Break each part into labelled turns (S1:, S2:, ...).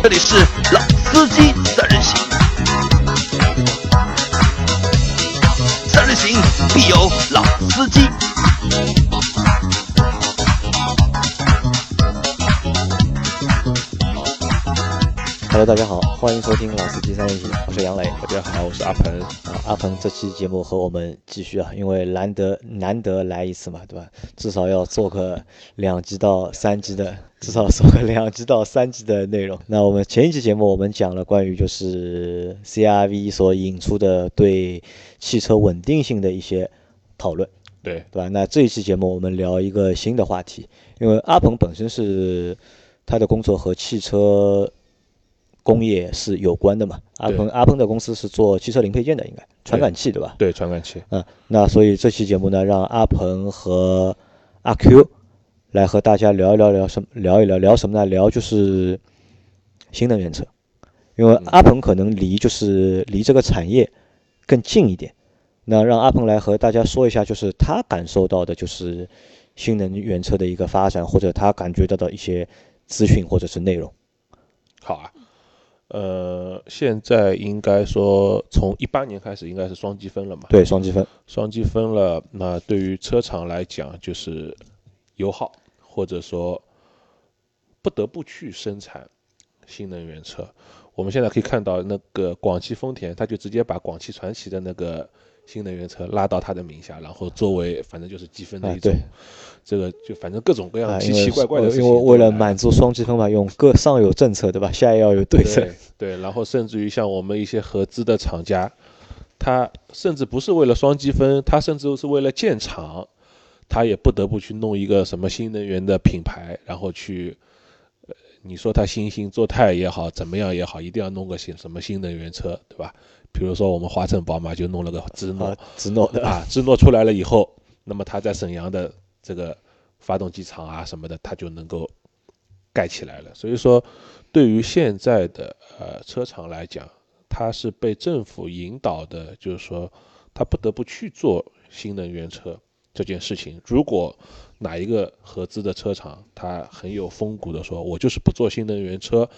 S1: 这里是老司机三人行，三人行必有老司机。
S2: Hello，大家好，欢迎收听老司机三人行，我是杨磊。
S3: 大家好，我是阿鹏。
S2: 啊，阿鹏这期节目和我们继续啊，因为难得难得来一次嘛，对吧？至少要做个两集到三集的，至少做个两集到三集的内容。那我们前一期节目我们讲了关于就是 CRV 所引出的对汽车稳定性的一些讨论，
S3: 对，
S2: 对吧？那这一期节目我们聊一个新的话题，因为阿鹏本身是他的工作和汽车工业是有关的嘛。阿鹏阿鹏的公司是做汽车零配件的，应该传感器对吧？
S3: 对，传感器。
S2: 嗯，那所以这期节目呢，让阿鹏和阿 Q 来和大家聊一聊聊什么，聊一聊聊什么呢？聊就是新能源车，因为阿鹏可能离就是离这个产业更近一点。那让阿鹏来和大家说一下，就是他感受到的，就是新能源车的一个发展，或者他感觉到的一些资讯或者是内容。
S3: 好啊，呃，现在应该说从一八年开始应该是双积分了嘛？
S2: 对，双积分。
S3: 双积分了，那对于车厂来讲就是油耗，或者说不得不去生产新能源车。我们现在可以看到，那个广汽丰田，他就直接把广汽传祺的那个新能源车拉到他的名下，然后作为反正就是积分的一种，
S2: 对
S3: 这个就反正各种各样
S2: 啊，
S3: 奇奇怪怪的事
S2: 因。为为了满足双积分嘛，用各上有政策，对吧？下也要有对策。
S3: 对 对，然后甚至于像我们一些合资的厂家，他甚至不是为了双积分，他甚至是为了建厂，他也不得不去弄一个什么新能源的品牌，然后去，呃，你说他新兴做态也好，怎么样也好，一定要弄个新什么新能源车，对吧？比如说我们华晨宝马就弄了个芝诺
S2: 啊，芝诺的
S3: 啊，芝诺出来了以后，那么它在沈阳的这个发动机厂啊什么的，它就能够盖起来了。所以说，对于现在的呃车厂来讲，它是被政府引导的，就是说它不得不去做新能源车这件事情。如果哪一个合资的车厂，它很有风骨的说，我就是不做新能源车，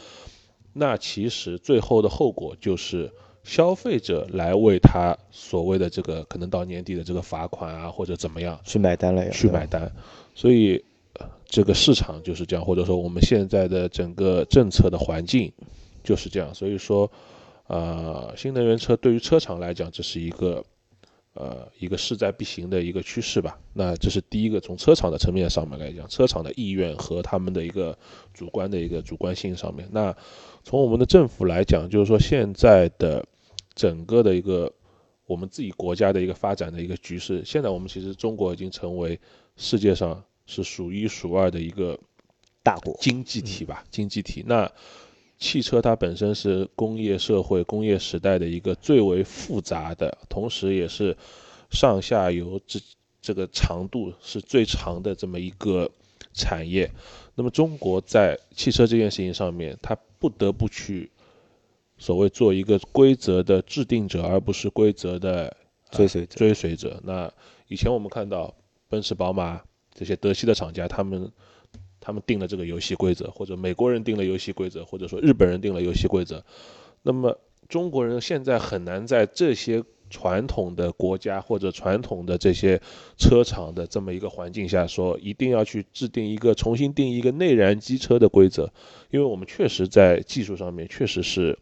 S3: 那其实最后的后果就是。消费者来为他所谓的这个可能到年底的这个罚款啊，或者怎么样
S2: 去买单了呀，
S3: 去买单，所以呃这个市场就是这样，或者说我们现在的整个政策的环境就是这样，所以说，呃，新能源车对于车厂来讲，这是一个呃一个势在必行的一个趋势吧。那这是第一个，从车厂的层面上面来讲，车厂的意愿和他们的一个主观的一个主观性上面，那从我们的政府来讲，就是说现在的整个的一个我们自己国家的一个发展的一个局势，现在我们其实中国已经成为世界上是数一数二的一个
S2: 大国
S3: 经济体吧，经济体。那汽车它本身是工业社会、工业时代的一个最为复杂的，同时也是上下游这这个长度是最长的这么一个产业。那么中国在汽车这件事情上面，它不得不去所谓做一个规则的制定者，而不是规则的呃
S2: 追随者
S3: 追随者。那以前我们看到奔驰、宝马这些德系的厂家，他们他们定了这个游戏规则，或者美国人定了游戏规则，或者说日本人定了游戏规则。那么中国人现在很难在这些传统的国家或者传统的这些车厂的这么一个环境下，说一定要去制定一个重新定一个内燃机车的规则，因为我们确实在技术上面确实是。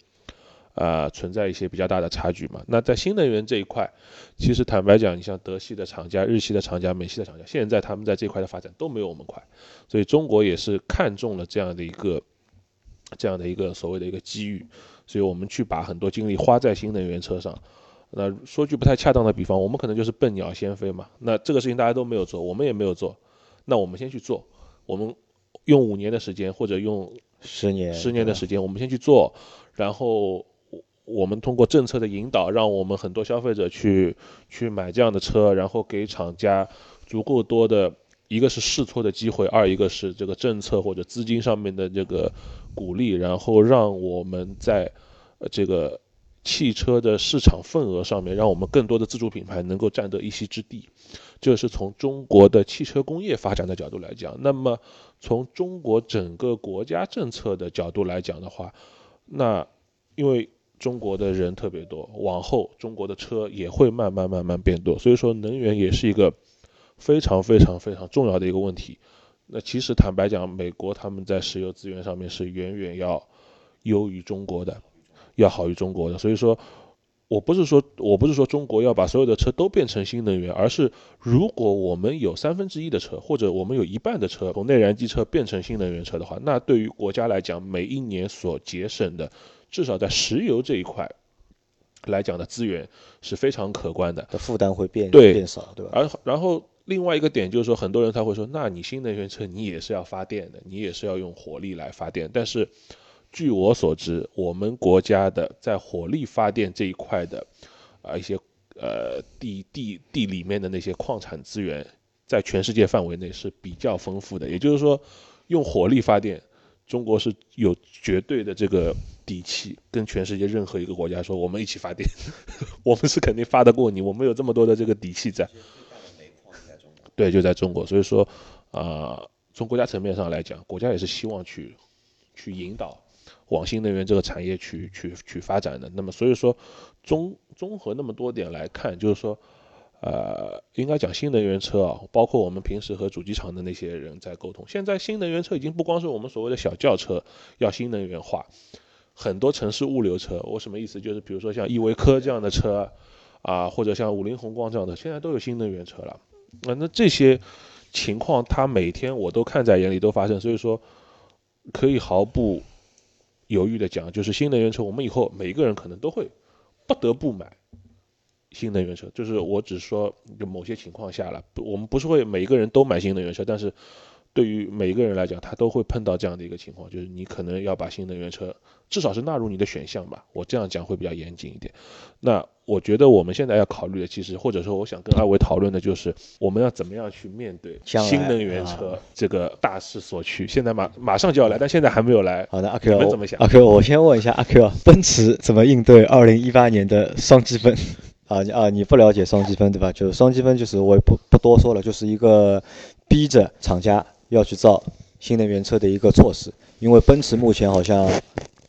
S3: 啊、存在一些比较大的差距嘛。那在新能源这一块，其实坦白讲，你像德系的厂家、日系的厂家、美系的厂家，现在他们在这块的发展都没有我们快，所以中国也是看中了这样的一个这样的一个所谓的一个机遇，所以我们去把很多精力花在新能源车上。那说句不太恰当的比方，我们可能就是笨鸟先飞嘛。那这个事情大家都没有做，我们也没有做，那我们先去做，我们用五年的时间或者用
S2: 十年
S3: 十年的时间，我们先去做，然后我们通过政策的引导，让我们很多消费者去去买这样的车，然后给厂家足够多的一个是试错的机会，二一个是这个政策或者资金上面的这个鼓励，然后让我们在这个汽车的市场份额上面，让我们更多的自主品牌能够占得一席之地。这是从中国的汽车工业发展的角度来讲。那么从中国整个国家政策的角度来讲的话，那因为中国的人特别多，往后中国的车也会慢慢慢慢变多，所以说能源也是一个非常非常非常重要的一个问题。那其实坦白讲，美国他们在石油资源上面是远远要优于中国的，要好于中国的。所以说，我不是说我不是说中国要把所有的车都变成新能源，而是如果我们有三分之一的车，或者我们有一半的车从内燃机车变成新能源车的话，那对于国家来讲，每一年所节省的，至少在石油这一块来讲的资源是非常可观的，
S2: 的负担会变变少，对吧？
S3: 而然后另外一个点就是说，很多人他会说，那你新能源车你也是要发电的，你也是要用火力来发电。但是据我所知，我们国家的在火力发电这一块的啊一些呃地地地里面的那些矿产资源，在全世界范围内是比较丰富的。也就是说，用火力发电，中国是有绝对的这个底气，跟全世界任何一个国家说，我们一起发电，我们是肯定发得过你，我们有这么多的这个底气在。对，就在中国，所以说，啊、从国家层面上来讲，国家也是希望去去引导往新能源这个产业去去去发展的。那么，所以说综综合那么多点来看，就是说，呃，应该讲新能源车啊，包括我们平时和主机厂的那些人在沟通，现在新能源车已经不光是我们所谓的小轿车要新能源化，很多城市物流车，我什么意思？就是比如说像依维柯这样的车啊，或者像五菱宏光这样的，现在都有新能源车了。啊，那这些情况，他每天我都看在眼里，都发生，所以说可以毫不犹豫的讲，就是新能源车，我们以后每一个人可能都会不得不买新能源车。就是我只说就某些情况下了，不我们不是会每一个人都买新能源车，但是对于每一个人来讲，他都会碰到这样的一个情况，就是你可能要把新能源车至少是纳入你的选项吧。我这样讲会比较严谨一点。那我觉得我们现在要考虑的，其实或者说我想跟阿伟讨论的就是，我们要怎么样去面对新能源车这个大势所趋。现在马马上就要来，但现在还没有来。
S2: 好的，阿
S3: 你
S2: Q，
S3: 们怎么想
S2: 阿 Q，我先问一下阿 Q，啊奔驰怎么应对二零一八年的双积分？啊你啊，你不了解双积分对吧？就是双积分，就是我也不不多说了，就是一个逼着厂家要去造新能源车的一个措施。因为奔驰目前好像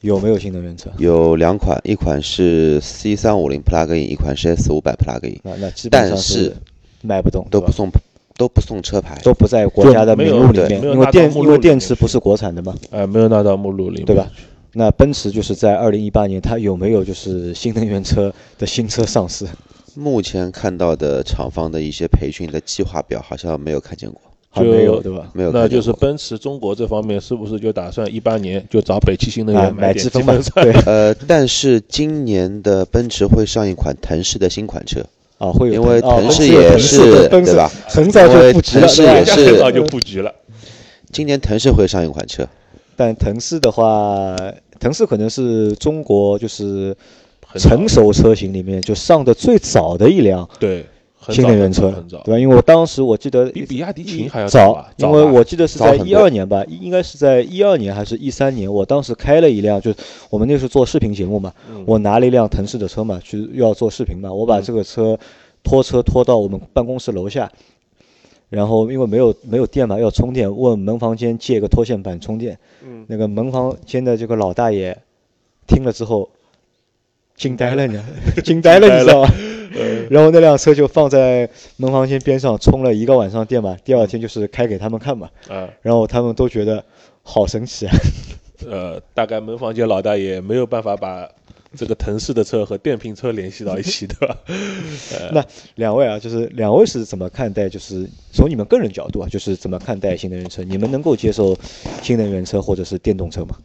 S2: 有没有新能源车？
S4: 有两款，一款是 C 三五零 Plug-in，一款是 S 5 0 0 Plug-in，
S2: 那，那基本上
S4: 但是
S2: 卖不动，
S4: 都不送都不送车牌。
S2: 都不在国家的名录里面，因为电因为电池不是国产的嘛，
S3: 呃，没有纳到目录里面，
S2: 对吧？那奔驰就是在二零一八年，它有没有就是新能源车的新车上市？
S4: 目前看到的厂方的一些培训的计划表，好像没有看见过，
S2: 还没有，对吧？
S4: 没有
S3: 那就是。奔驰中国这方面是不是就打算一八年就找北汽新能
S2: 啊，
S3: 源点
S2: 买积分嘛，
S4: 呃，但是今年的奔驰会上一款腾势的新款车，
S2: 啊，会有
S4: 因为腾势也是对吧
S2: 很早就布局了，
S4: 腾势
S2: 对吧
S4: 也是
S3: 很早就布局了。
S4: 今年腾势会上一款车，
S2: 但腾势的话，腾势可能是中国就是成熟车型里面就上的最早的一辆
S3: 对，
S2: 新能源车对，吧？因为我当时我记得
S3: 比比亚迪秦还要
S2: 早，因为我记得是在一二年吧，应该是在一二年还是一三年，我当时开了一辆，就是我们那时候做视频节目嘛，
S3: 嗯
S2: 我拿了一辆腾势的车嘛，去要做视频嘛，我把
S3: 嗯
S2: 这个车拖车拖到我们办公室楼下，然后因为没有没有电嘛，要充电，问门房间借个拖线板充电，
S3: 嗯
S2: 那个门房间的这个老大爷听了之后惊呆了，你知道惊呆了，你知道吗？然后那辆车就放在门房间边上充了一个晚上电嘛，第二天就是开给他们看嘛，
S3: 啊
S2: 然后他们都觉得好神奇啊。
S3: 呃，大概门房间老大爷没有办法把这个腾势的车和电瓶车联系到一起，对吧？
S2: 那两位啊，就是两位是怎么看待？就是从你们个人角度啊，就是怎么看待新能源车？你们能够接受新能源车或者是电动车吗？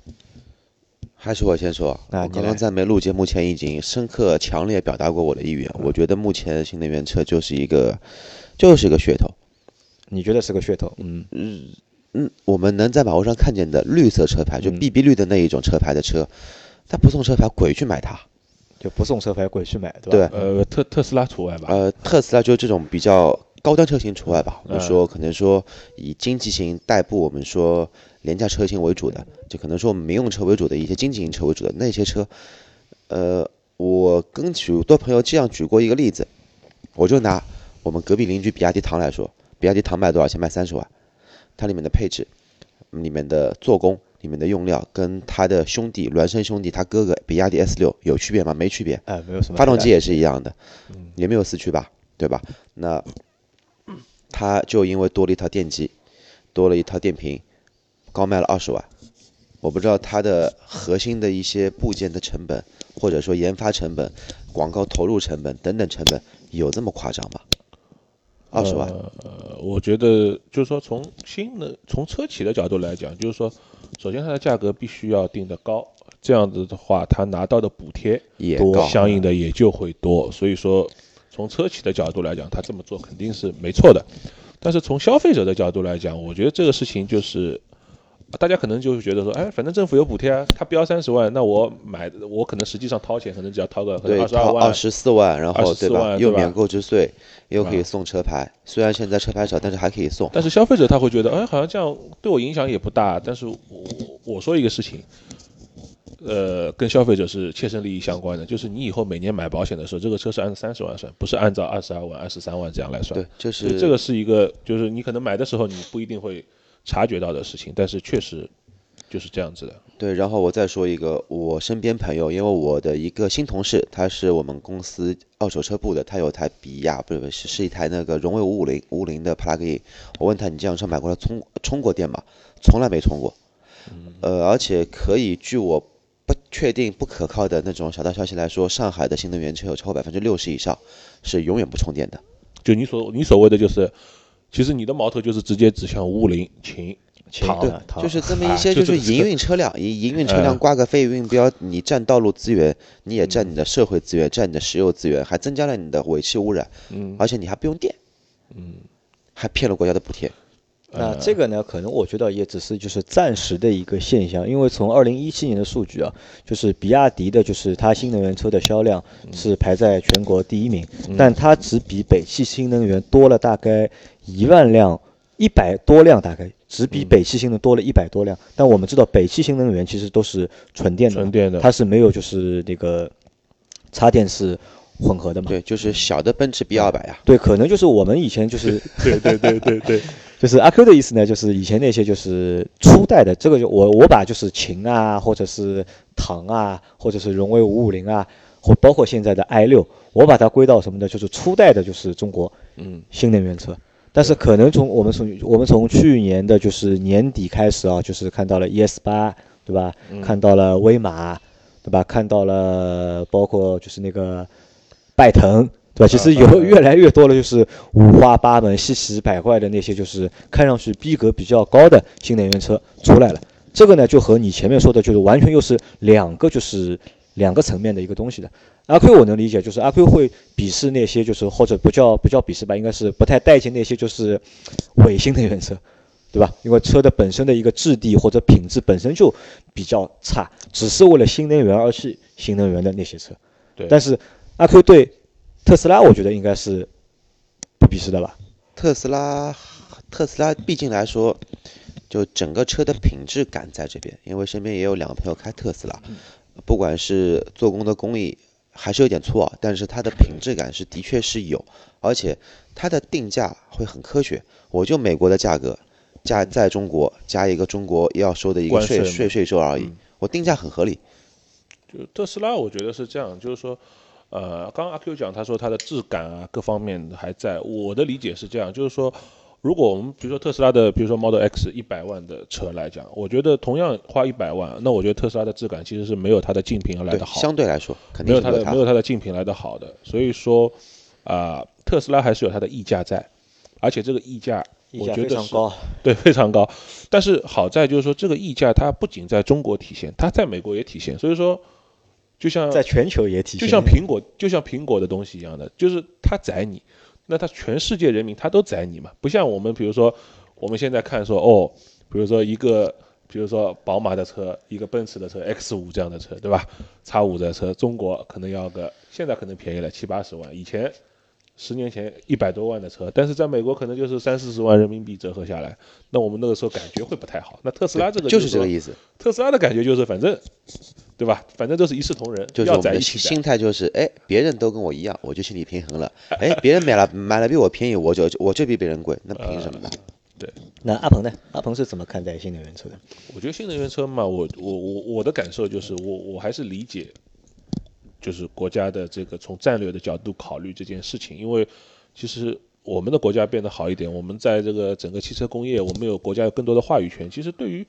S4: 还是我先说，我刚刚在没录节目前已经深刻、强烈表达过我的意愿。我觉得目前新能源车就是一个，就是一个噱头。
S2: 你觉得是个噱头？嗯，
S4: 嗯嗯，我们能在马路上看见的绿色车牌，就
S2: 嗯
S4: BB 绿的那一种车牌的车，它不送车牌，鬼去买它。
S2: 就不送车牌鬼去买，对吧？
S4: 对，
S3: 呃，特特斯拉除外吧？
S4: 呃，特斯拉就这种比较高端车型除外吧。我们
S3: 嗯
S4: 说，可能说以经济型代步，我们说廉价车型为主的，就可能说民用车为主的一些经济型车为主的那些车，呃，我跟许多朋友这样举过一个例子，我就拿我们隔壁邻居比亚迪唐来说，比亚迪唐卖多少钱？卖三十万，它里面的配置、里面的做工、里面的用料，跟它的兄弟孪生兄弟，他哥哥比亚迪 S 六有区别吗？没区别。
S2: 哎，没有什么。
S4: 发动机也是一样的，也没有四驱吧，对吧？那它就因为多了一套电机，多了一套电瓶，高卖了二十万。我不知道它的核心的一些部件的成本，或者说研发成本、广告投入成本等等成本有这么夸张吗？二十万，
S3: 呃，我觉得就是说从新的从车企的角度来讲，就是说，首先它的价格必须要定得高，这样子的话，它拿到的补贴
S2: 多
S4: 也高。
S3: 相应的也就会多。所以说，从车企的角度来讲，它这么做肯定是没错的。但是从消费者的角度来讲，我觉得这个事情就是，大家可能就是觉得说，哎，反正政府有补贴啊，他标三十万，那我买我可能实际上掏钱，可能只要掏个二十二万
S4: 掏二，十四万，然后对吧？
S3: 万对吧
S4: 又免购置税，又可以送车牌。虽然现在车牌少，但是还可以送。
S3: 但是消费者他会觉得，哎，好像这样对我影响也不大。但是我我说一个事情，呃，跟消费者是切身利益相关的，就是你以后每年买保险的时候，这个车是按三十万算，不是按照二十二万、二十三万这样来算。
S4: 对，就是
S3: 这个是一个，就是你可能买的时候你不一定会察觉到的事情，但是确实就是这样子的。
S4: 对，然后我再说一个，我身边朋友，因为我的一个新同事，他是我们公司二手车部的，他有台比亚，不是不是，是一台那个荣威五五零五五零的 plug-in。我问他，你这辆车买过来充充过电吗？从来没充过。呃，而且可以据我不确定、不可靠的那种小道消息来说，上海的新能源车有超过百分之六十以上是永远不充电的。
S3: 就你所你所谓的就是，其实你的矛头就是直接指向五五零秦唐
S2: 对，
S4: 就是这么
S3: 啊
S4: 一些，
S3: 就
S4: 是营运 车辆，营营运车辆
S3: 嗯。
S4: 挂个非运标，你占道路资源，你也占你的社会资源，占你的石油资源，还增加了你的尾气污染，
S3: 嗯。
S4: 而且你还不用电，
S3: 嗯，
S4: 还骗了国家的补贴。
S2: 那这个呢，可能我觉得也只是就是暂时的一个现象，因为从二零一七年的数据啊，就是比亚迪的，就是它新能源车的销量是排在全国第一名，但它只比北汽新能源多了大概一万辆，一百多辆，大概只比北汽新能多了一百多辆。但我们知道，北汽新能源其实都是纯电的，
S3: 纯电的。
S2: 它是没有就是那个插电式混合的嘛。
S4: 对，就是小的奔驰 B 二百呀，
S2: 对，可能就是我们以前就是
S3: 对对对对对，
S2: 就是阿 Q 的意思呢，就是以前那些就是初代的，这个就我我把就是秦啊，或者是唐啊，或者是荣威五五零啊，或包括现在的 i 六，我把它归到什么呢？就是初代的，就是中国
S3: 嗯
S2: 新能源车。但是可能从我们从我们从去年的就是年底开始啊，就是看到了 ES 八，对吧？看到了威马，对吧？看到了包括就是那个拜腾，对吧？其实有越来越多的就是五花八门、稀奇百怪的那些，就是看上去逼格比较高的新能源车出来了。这个呢，就和你前面说的，就是完全又是两个就是两个层面的一个东西的。阿 Q 我能理解，就是阿 Q 会鄙视那些就是或者不叫不叫鄙视吧，应该是不太待见那些就是伪新能源车，对吧？因为车的本身的一个质地或者品质本身就比较差，只是为了新能源而去新能源的那些车。
S3: 对
S2: 但是阿 Q 对特斯拉，我觉得应该是不鄙视的吧？
S4: 特斯拉，特斯拉毕竟来说，就整个车的品质感在这边，因为身边也有两个朋友开特斯拉，不管是做工的工艺还是有点粗啊，但是它的品质感是的确是有，而且它的定价会很科学。我就美国的价格加在中国加一个中国要收的一个
S3: 税
S4: 税税收而已，我定价很合理。
S3: 就特斯拉，我觉得是这样，就是说，呃，刚刚阿 Q 讲，他说它的质感啊各方面还在。我的理解是这样，就是说，如果我们比如说特斯拉的，比如说 Model X 一百万的车来讲，我觉得同样花一百万，那我觉得特斯拉的质感其实是没有它的竞品来的，好，
S4: 相对来说肯
S3: 没有它
S4: 定是没有它
S3: 的没有它的竞品来的好的。所以说，啊、特斯拉还是有它的溢价在，而且这个溢价，
S2: 溢价
S3: 我觉得是
S2: 非常高。
S3: 对，非常高。但是好在就是说，这个溢价它不仅在中国体现，它在美国也体现。所以说，就像
S2: 在全球也体现，
S3: 就像苹果，就像苹果的东西一样的，就是它宰你，那它全世界人民他都宰你嘛。不像我们，比如说我们现在看说，哦，比如说一个，比如说宝马的车，一个奔驰的车 X 五这样的车，对吧？叉五的车，中国可能要个，现在可能便宜了七八十万，以前。十年前一百多万的车，但是在美国可能就是三四十万人民币折合下来，那我们那个时候感觉会不太好。那特斯拉这个
S4: 就是这个意思。
S3: 特斯拉的感觉就是，反正对吧？反正都是一视同仁，
S4: 就是
S3: 要
S4: 我们的心
S3: 在一起
S4: 心态就是，哎，别人都跟我一样，我就心理平衡了。哎，别人买了买了比我便宜，我就我就比别人贵，那凭什么呢？
S2: 对那阿鹏呢？阿鹏是怎么看待新能源车的？
S3: 我觉得新能源车嘛，我我我我的感受就是，我我还是理解，就是国家的这个从战略的角度考虑这件事情，因为其实我们的国家变得好一点，我们在这个整个汽车工业，我们有国家有更多的话语权，其实对于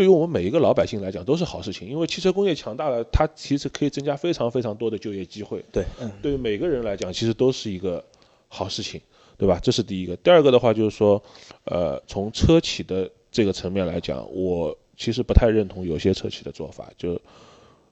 S3: 对于我们每一个老百姓来讲都是好事情，因为汽车工业强大了，它其实可以增加非常非常多的就业机会，
S2: 对，嗯，
S3: 对于每个人来讲，其实都是一个好事情，对吧？这是第一个。第二个的话就是说，呃，从车企的这个层面来讲，我其实不太认同有些车企的做法。就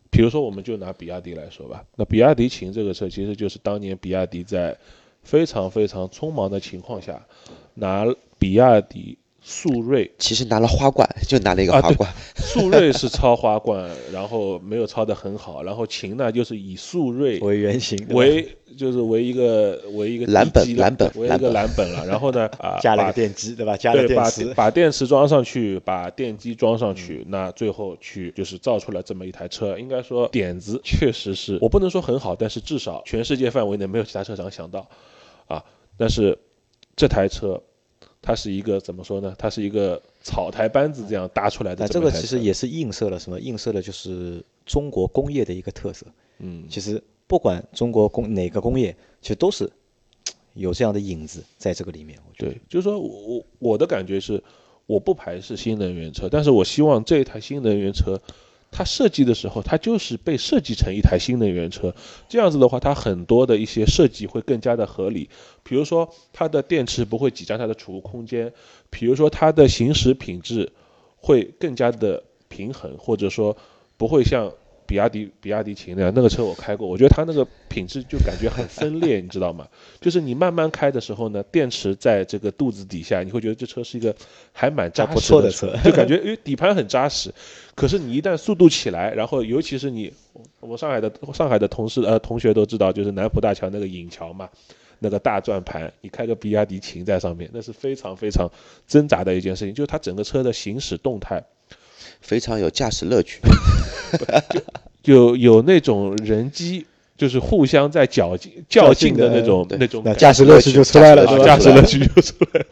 S3: 比如说，我们就拿比亚迪来说吧，那比亚迪秦这个车，其实就是当年比亚迪在非常非常匆忙的情况下，拿比亚迪速锐。
S4: 其实拿了花冠，就拿了一个花冠，
S3: 速锐是 抄花冠，然后没有抄的很好，然后秦呢就是以速锐
S2: 为原型，
S3: 为就是为一个为一个
S4: 蓝本蓝本
S3: 为一个
S4: 蓝本。
S3: 了，然后呢 啊
S2: 加了个电机，对吧？加了电池，
S3: 把电池装上去，把电机装上去，
S2: 嗯。
S3: 那最后去就是造出了这么一台车。应该说点子确实是我不能说很好，但是至少全世界范围内没有其他车厂想到。啊。但是这台车它是一个怎么说呢？它是一个草台班子这样搭出来的
S2: 那这个其实也是映射了什么？映射了就是中国工业的一个特色。
S3: 嗯
S2: 其实不管中国工哪个工业，其实都是有这样的影子在这个里面。我觉得
S3: 对，就是说我我我的感觉是，我不排斥新能源车，但是我希望这一台新能源车，它设计的时候，它就是被设计成一台新能源车，这样子的话，它很多的一些设计会更加的合理。比如说，它的电池不会挤占它的储物空间，比如说它的行驶品质会更加的平衡，或者说不会像。比亚迪比亚迪秦那样，那个车我开过，我觉得它那个品质就感觉很分裂，你知道吗？就是你慢慢开的时候呢，电池在这个肚子底下，你会觉得这车是一个还蛮扎实
S2: 的
S3: 车
S2: 车，
S3: 就感觉因为底盘很扎实。可是你一旦速度起来，然后尤其是你，我上海的上海的同事呃同学都知道，就是南浦大桥那个引桥嘛，那个大转盘，你开个比亚迪秦在上面，那是非常非常挣扎的一件事情，就是它整个车的行驶动态
S4: 非常有驾驶乐趣。
S3: 有有那种人机。就是互相在较劲较劲的那种
S4: 对
S2: 那
S3: 那种感
S2: 驾驶乐趣就出来了，
S3: 啊，驾驶乐趣就出来了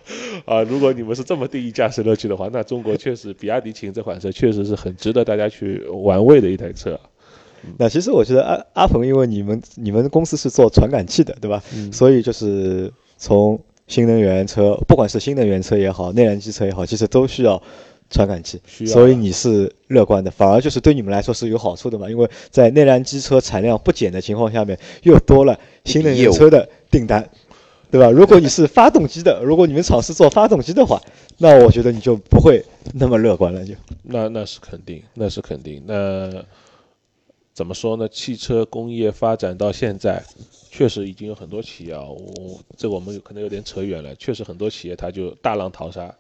S3: 啊！如果你们是这么定义驾驶乐趣的话，那中国确实比亚迪秦这款车确实是很值得大家去玩味的一台车。
S2: 那其实我觉得阿阿鹏，因为你们你们公司是做传感器的，对吧？
S3: 嗯
S2: 所以就是从新能源车，不管是新能源车也好，内燃机车也好，其实都需要传感器。所以你是乐观的，反而就是对你们来说是有好处的嘛？因为在内燃机车产量不减的情况下面，又多了新能源车的订单，对吧？如果你是发动机的，如果你们厂是做发动机的话，那我觉得你就不会那么乐观了，就。
S3: 那那是肯定，那是肯定。那怎么说呢？汽车工业发展到现在，确实已经有很多企业啊，我这个我们有可能有点扯远了。确实很多企业它就大浪淘沙，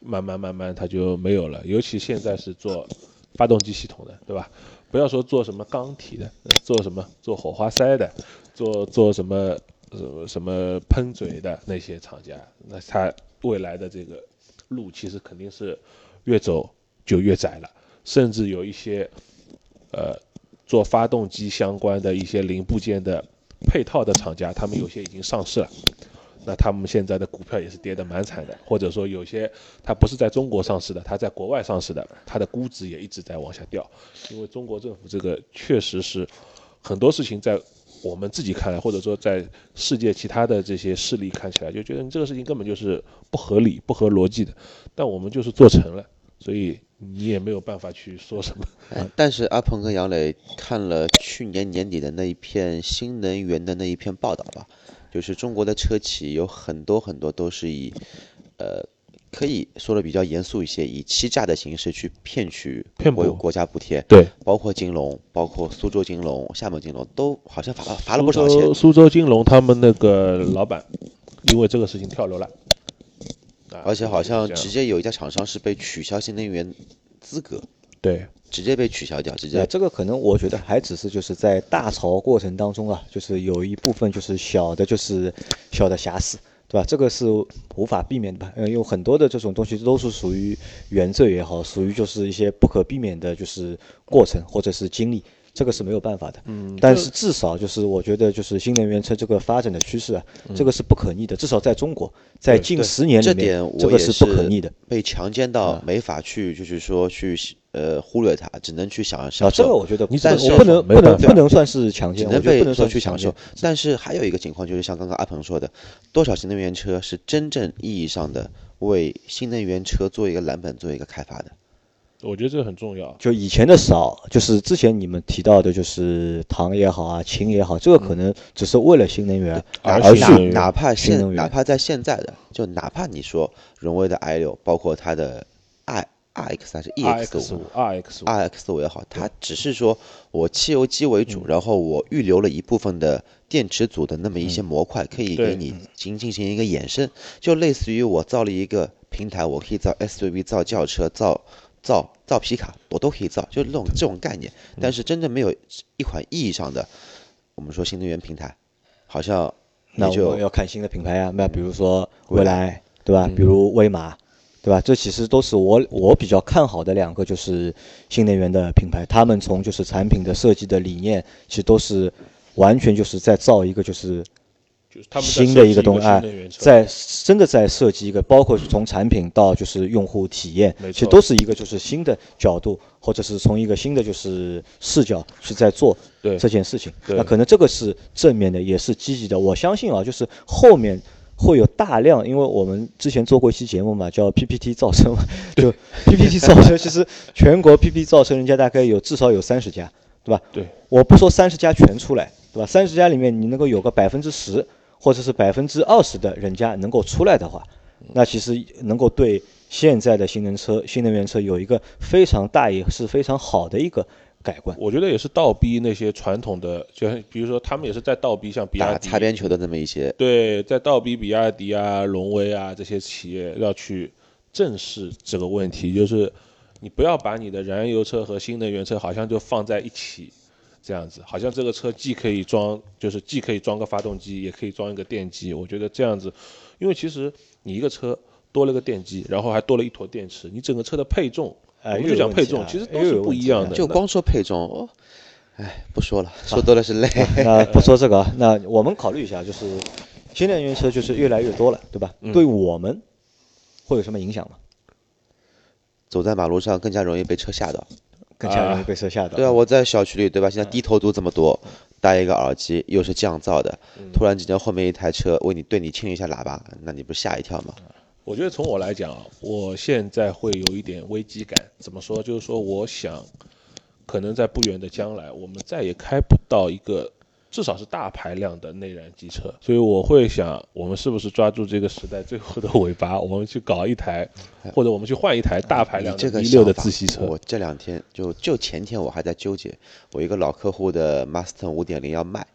S3: 慢慢慢慢它就没有了。尤其现在是做发动机系统的，对吧？不要说做什么钢体的，做什么做火花塞的，做做什么呃什么喷嘴的那些厂家，那它未来的这个路其实肯定是越走就越窄了，甚至有一些呃做发动机相关的一些零部件的配套的厂家，他们有些已经上市了。那他们现在的股票也是跌得蛮惨的，或者说有些它不是在中国上市的，它在国外上市的，它的估值也一直在往下掉，因为中国政府这个确实是很多事情在我们自己看来，或者说在世界其他的这些势力看起来，就觉得你这个事情根本就是不合理、不合逻辑的，但我们就是做成了，所以你也没有办法去说什么。
S4: 但是阿鹏跟杨磊看了去年年底的那一篇新能源的那一篇报道吧，就是中国的车企有很多很多都是以，呃，可以说的比较严肃一些，以欺诈的形式去骗取国
S3: 骗补
S4: 国家补贴，
S3: 对，
S4: 包括金融，包括苏州金融、厦门金融都好像罚了罚了不少钱
S3: 州。苏州金融他们那个老板因为这个事情跳楼了，啊
S4: 而且好像直接有一家厂商是被取消新能源资格，
S3: 对
S4: 直接被取消掉，直，接
S2: 这个可能我觉得还只是就是在大潮过程当中啊，就是有一部分就是小的，就是小的瑕疵，对吧？这个是无法避免的吧？嗯，有很多的这种东西都是属于原罪也好，属于就是一些不可避免的，就是过程或者是经历，这个是没有办法的。
S3: 嗯
S2: 但是至少就是我觉得就是新能源车这个发展的趋势啊，这个是不可逆的。至少在中国，在近十年里
S4: 这点
S2: 面，这个是不可逆的。
S4: 被强奸到没法去，就是说去呃忽略它，只能去享
S2: 啊，
S4: 享受。
S2: 这个我觉得不，
S3: 你
S4: 但是
S2: 不能不能不能算是强奸，
S4: 只能被
S2: 不能算
S4: 说去享受但是还有一个情况就是像刚刚阿鹏说的，多少新能源车是真正意义上的为新能源车做一个蓝本、做一个开发的？
S3: 我觉得这个很重要。
S2: 就以前的少，就是之前你们提到的，就是糖也好啊，氢也好，这个可能只是为了新能源
S3: 而
S2: 而去
S4: 哪怕现哪怕在现在的，就哪怕你说荣威的 i 六，包括它的 i r x 还是 e x 五
S3: 五，R X 五
S4: ，R X 五也好，它只是说我汽油机为
S3: 嗯。
S4: 主，然后我预留了一部分的电池组的那么一些模块，可以给你进进行一个衍生，就类似于我造了一个平台，我可以造 SUV、造轿车、造造造皮卡，我都可以造，就是这种这种概念。
S3: 嗯
S4: 但是真正没有一款意义上的，我们说新能源平台，好像那就
S2: 那要看新的品牌啊，那比如说
S4: 蔚
S2: 蔚来，对吧？比如威马，对吧？这其实都是我我比较看好的两个就是新能源的品牌，他们从就是产品的设计的理念，其实都是完全就是在造一个就是
S3: 就是他们
S2: 新的一个东
S3: 西
S2: 在真的在设计一个，包括从产品到就是用户体验，其实都是一个就是新的角度，或者是从一个新的就是视角去在做这件事情。那可能这个是正面的，也是积极的。我相信啊，就是后面会有大量，因为我们之前做过一期节目嘛，叫 PPT 噪声嘛，就 PPT 噪声，其实全国 PPT 噪声人家大概有至少有三十家，对吧？
S3: 对，
S2: 我不说三十家全出来，对吧？三十家里面你能够有个百分之十或者是百分之二十的人家能够出来的话，那其实能够对现在的新能车、新能源车有一个非常大也是非常好的一个改观。
S3: 我觉得也是倒逼那些传统的，就像比如说他们也是在倒逼像比亚
S4: 打
S3: 迪，
S4: 擦边球的那么一些
S3: 对，在倒逼比亚迪啊、荣威啊这些企业要去正视这个问题，就是你不要把你的燃油车和新能源车好像就放在一起，这样子，好像这个车既可以装，就是既可以装个发动机，也可以装一个电机。我觉得这样子，因为其实你一个车多了个电机，然后还多了一坨电池，你整个车的配重，
S2: 哎
S3: 我们就讲配重，其实都是不一样的。
S4: 就光说配重，哦，哎，不说了，说多了是累。
S2: 那不说这个啊，那我们考虑一下，就是新能源车就是越来越多了，对吧？
S3: 嗯
S2: 对我们会有什么影响吗？
S4: 走在马路上更加容易被车吓到。
S2: 更加容易被车吓到。
S4: 对啊，我在小区里，对吧？现在低头族这么多，戴一个耳机又是降噪的，突然之间后面一台车为你对你清一下喇叭，那你不是吓一跳吗？
S3: 我觉得从我来讲啊，我现在会有一点危机感。怎么说？就是说，我想，可能在不远的将来，我们再也开不到一个至少是大排量的内燃机车。所以我会想，我们是不是抓住这个时代最后的尾巴，我们去搞一台，或者我们去换一台大排量的
S4: 个
S3: V 六的自吸车。
S4: 我这两天就就前天我还在纠结，我一个老客户的 Mustang 五点零要卖，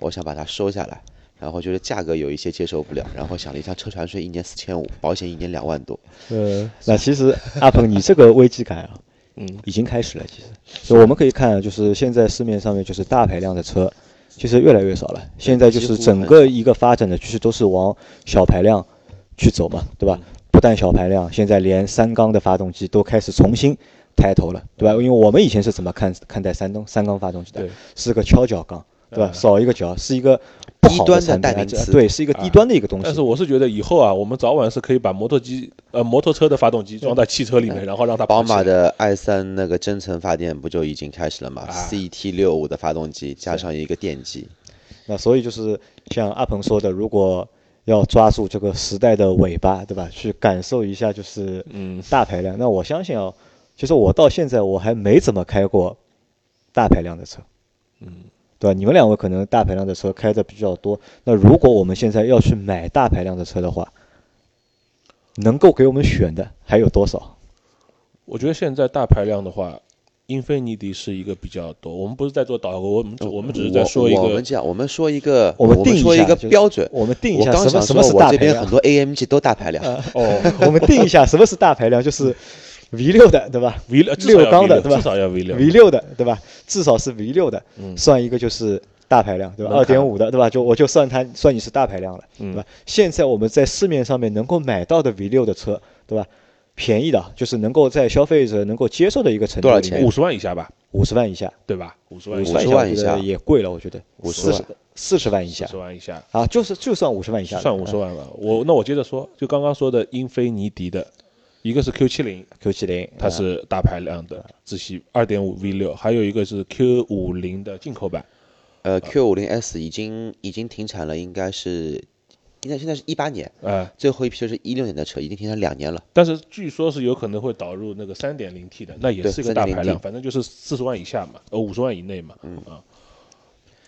S4: 我想把它收下来，然后觉得价格有一些接受不了，然后想了一下，车船税一年四千五，保险一年两万多，
S3: 呃，
S2: 那其实阿鹏，你这个危机感啊，
S3: 嗯，
S2: 已经开始了。其实，所以我们可以看，就是现在市面上面就是大排量的车，其实越来越少了。现在就是整个一个发展的趋势都是往小排量去走嘛，对吧？不但小排量，现在连三缸的发动机都开始重新抬头了，对吧？因为我们以前是怎么看看待三缸三缸发动机的？是个敲脚缸，对吧？
S3: 嗯
S2: 少一个角，是一个不好
S4: 低端的
S2: 产品
S4: 代名词
S2: 啊对，是一个低端的一个东西。
S3: 但是我是觉得以后啊，我们早晚是可以把摩托机呃摩托车的发动机装在汽车里面，然后让它
S4: 宝马的 i 三那个增程发电不就已经开始了吗
S3: 啊
S4: ？CT 六五的发动机加上一个电机，
S2: 那所以就是像阿鹏说的，如果要抓住这个时代的尾巴，对吧？去感受一下就是
S3: 嗯
S2: 大排量。那我相信啊，其实我到现在我还没怎么开过大排量的车，
S3: 嗯，
S2: 对吧？你们两位可能大排量的车开的比较多。那如果我们现在要去买大排量的车的话，能够给我们选的还有多少？
S3: 我觉得现在大排量的话，英菲尼迪是一个比较多。我们不是在做导购，我们我们只是在说一个
S4: 我我们讲，我们说一个，
S2: 我们定一
S4: 说一个标准。
S2: 我们定一下
S4: 我刚想
S2: 什么什么是，大排量
S4: 我这边很。多 AMG 都大排量，
S2: 哦，我们定一下什么是大排量，就是 V 六的，对吧
S3: V 六至少要
S2: 六缸的对吧
S3: 至少要 V 六
S2: ？V 六的，对吧？至少是 V 六的，
S3: 嗯。
S2: 算一个就是大排量，对吧？二点五的，对吧？就我就算它算你是大排量了，对
S3: 嗯
S2: 吧？现在我们在市面上面能够买到的 V 六的车，对吧？便宜的，就是能够在消费者能够接受的一个程度
S4: 多少，钱？
S3: 五十万以下吧，
S2: 五十万以下，
S3: 对吧？五十万以
S2: 五十，万以下，也贵了，我觉得。
S4: 50
S2: 四十
S4: 万。
S2: 四十万以下。
S3: 四十万以下，
S2: 啊，就是就算五十万以下，
S3: 算五十万吧。我那我接着说，就刚刚说的英菲尼迪的，一个是 Q 七零
S2: ，Q 七零，
S3: 它是大排量的自吸二点五 V 六，还有一个是 Q 五零的进口版，
S4: 呃，Q 五零 S 已经已经停产了，应该是，应该现在是一八年，
S3: 啊、
S4: 最后一批就是一六年的车，已经停产两年了。
S3: 但是据说是有可能会导入那个三点零 T 的，那也是一个大排量，反正就是四十万以下嘛，呃五十万以内嘛，嗯。啊，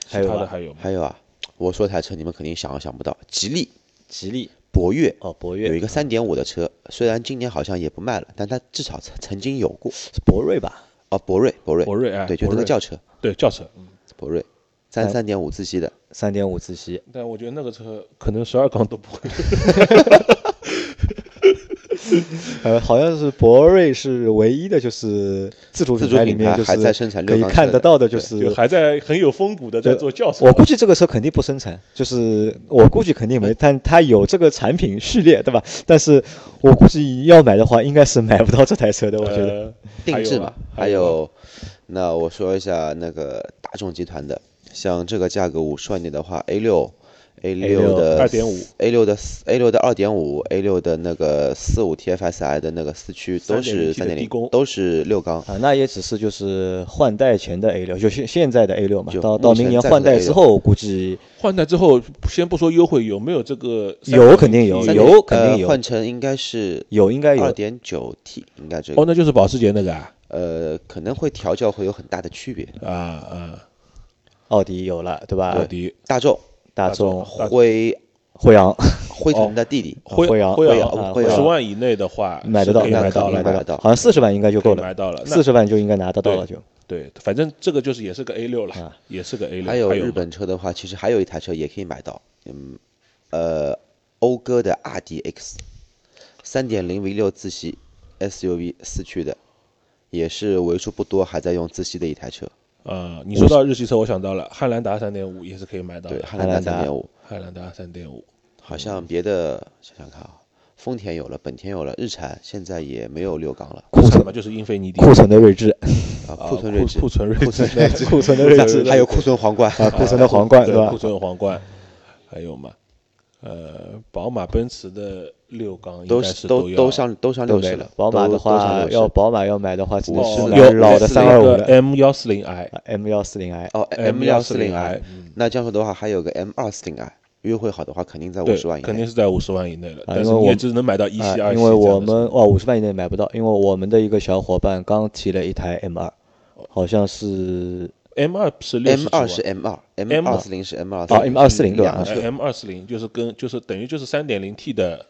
S3: 其
S2: 还有
S3: 的还有吗？
S4: 还有啊，我说台车你们肯定想都想不到，吉利。
S2: 吉利
S4: 博越
S2: 哦，博越
S4: 有一个三点五的车，虽然今年好像也不卖了，但它至少曾曾经有过。
S2: 是博瑞吧？
S4: 哦，博瑞，博瑞，
S3: 博瑞哎
S4: 对，就那个轿车，
S3: 对轿车，嗯，
S4: 博瑞，三三点五自吸的，
S2: 三点五自吸，
S3: 但我觉得那个车可能十二缸都不会，
S2: 呃，好像是博瑞是唯一的，就是自主
S4: 自主
S2: 牌里面就是
S4: 品牌还在生产
S2: 可以看得到的，就
S3: 就是还在很有风骨的在做轿车。
S2: 我估计这个车肯定不生产，就是我估计肯定没，但它有这个产品序列，对吧？但是我估计要买的话，应该是买不到这台车的，我觉得。
S3: 呃
S4: 定制嘛，
S3: 还
S4: 还有，那我说一下那个大众集团的，像这个价格五十万点的话，A 六，A 六的
S3: 二点五。
S4: A 六的 A 六的二点五，A 六的那个四五 TFSI 的那个四驱都
S3: 3.0T
S4: 是三点零，都是六缸。
S2: 啊，那也只是就是换代前的 A 六，就现现在的 A 六嘛，
S4: 就
S2: 到到明年换代之后，估计
S3: 换代之后，先不说优惠，有没有这个
S2: 有肯定有有肯定
S4: 呃
S2: 有
S4: 换成应该是
S2: 有应该有
S4: 二点九 T，应该这个。
S3: 哦，那就是保时捷那个啊？
S4: 呃可能会调教会有很大的区别。
S3: 啊啊，
S2: 奥迪有了，对吧？
S3: 奥迪。
S4: 大众
S2: 大
S3: 大众
S4: 辉
S2: 辉昂
S4: 辉腾的弟弟，
S3: 辉
S2: 辉昂
S3: 辉
S4: 辉
S3: 昂
S4: 昂辉昂
S3: 十万以内的话
S2: 买得到，
S3: 买到，
S2: 买得到，
S4: 买得到
S2: 好像四十万应该就够了，
S3: 买到了。那
S2: 四十万就应该拿得到了就。
S3: 对，反正这个就是也是个 A 六了
S2: 啊，
S3: 也是个 A 六。
S4: 还有日本车的话，其实还有一台车也可以买到，嗯，呃，讴歌的 RDX，三点零 V 六自吸 SUV 四驱的，也是为数不多还在用自吸的一台车。
S3: 啊，你说到日系车，我想到了汉兰达三点五也是可以买到，的。
S4: 汉兰达
S2: 汉兰达
S4: 三点五，
S3: 汉兰达三点五，
S4: 好像别的想想看啊，丰田有了，本田有了，日产现在也没有六缸了。
S3: 库存嘛就是英菲尼迪
S2: 库存的锐志
S4: 啊，
S3: 啊
S4: 库存锐志，
S3: 库存锐
S4: 库存锐志，
S2: 库存的锐志
S4: 还有库存皇冠，
S2: 啊，库存的皇冠是吧？
S3: 对库？存皇冠，还有嘛，呃，宝马、奔驰的六缸应
S4: 都
S3: 该是
S4: 都都上都上六十了。。
S2: 宝马的话，要宝马要买的话，只能
S3: 哦
S2: 是
S3: 有
S2: 老的三二五的
S3: M 幺四零 i
S2: M 幺四零 i。
S4: 哦
S3: M
S4: 幺四零
S3: 140i
S4: 那这样说的话，还有个 M 二四零 i，约会好的话，肯定在五十万以，内。
S3: 肯定是在五十万以内了，
S2: 啊
S3: 但是
S2: 我
S3: 只能买到一
S2: 啊
S3: 系、二系
S2: 因为我们哇五十万以内买不到，因为我们的一个小伙伴刚提了一台 M 二，好像是
S3: M 二是六
S4: M 二是 M 二，M 二四零是 M 二
S2: 哦 M 二四零对吧
S3: M 二四零就是跟就是等于就是三点零 T 的，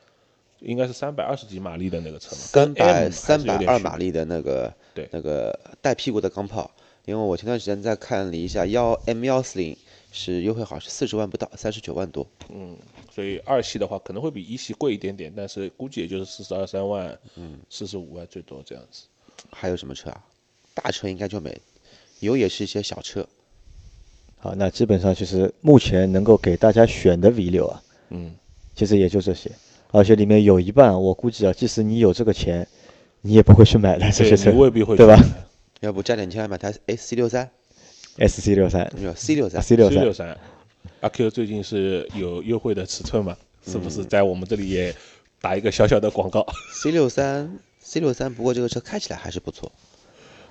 S3: 应该是三百二十几马力的那个车嘛，跟
S4: 三百三百二马力的那个
S3: 对
S4: 那个带屁股的钢炮。因为我前段时间在看了一下，幺 M 幺四零是优惠好是四十万不到，三十九万多。
S3: 嗯，所以二系的话可能会比一系贵一点点，但是估计也就是四十二三万，嗯，四十五万最多这样子。
S4: 还有什么车啊？大车应该就没，有也是一些小车。
S2: 好，那基本上就是目前能够给大家选的 V 六啊，
S3: 嗯，
S2: 其实也就这些，而且里面有一半，我估计啊，即使你有这个钱，你也不会去买的这些，车
S3: 你，未必会
S2: 对吧？
S4: 要不加点钱买台 S C 六三
S2: ，？S C 六三。
S4: C 六三
S2: ，，C 六
S3: C
S2: 三
S3: 六，三，阿 Q 最近是有优惠的尺寸嘛？是不是在我们这里也打一个小小的广告
S4: ？C 六三 C 六三，不过这个车开起来还是不错。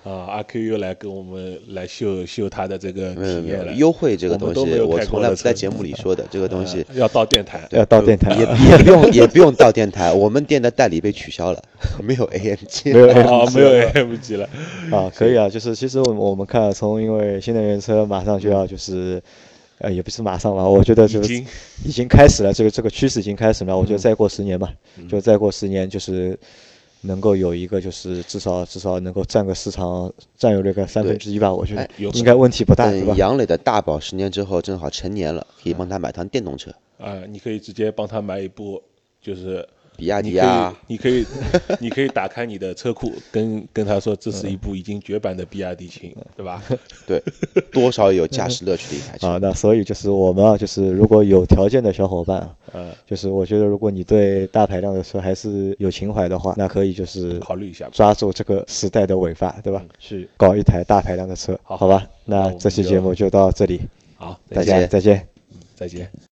S3: 啊？阿 Q 又来跟我们来秀秀他的这个体验了，
S4: 优惠这个东西，我从来不在节目里说的。这个东西
S3: 呃要到电台，
S2: 要到电台，
S4: 也也不用也不用到电台，我们店的代理被取消了，没有 AMG，
S2: 没有
S3: 哦，没有 AMG 了，
S2: 啊，可以啊，就是其实我们我们看，从因为新能源车马上就要就是，呃，也不是马上了，我觉得就是
S3: 已经
S2: 已经开始了，这个这个趋势已经开始了。我
S3: 嗯
S2: 觉得再过十年吧，就再过十年，就是能够有一个就是至少至少能够占个市场占有率个三分之一吧，我觉得应该问题不大，对吧？
S4: 杨磊的大宝十年之后正好成年了，可以帮他买趟电动车。
S3: 啊，你可以直接帮他买一部就是
S4: 比亚迪啊，，
S3: 你可以，你可以打开你的车库，跟跟他说，这是一部已经绝版的比亚迪秦，对吧？
S4: 对，多少有驾驶乐趣的一台车。
S2: 啊，那所以就是我们啊，就是如果有条件的小伙伴啊，
S3: 嗯，
S2: 就是我觉得如果你对大排量的车还是有情怀的话，那可以就是
S3: 考虑一下。
S2: 抓住这个时代的尾巴，对吧？
S3: 去，
S2: 搞一台大排量的车，
S3: 好
S2: 好吧？
S3: 那
S2: 这期节目就到这里，
S3: 好，
S2: 大
S3: 再见，
S2: 家再见。
S3: 再见。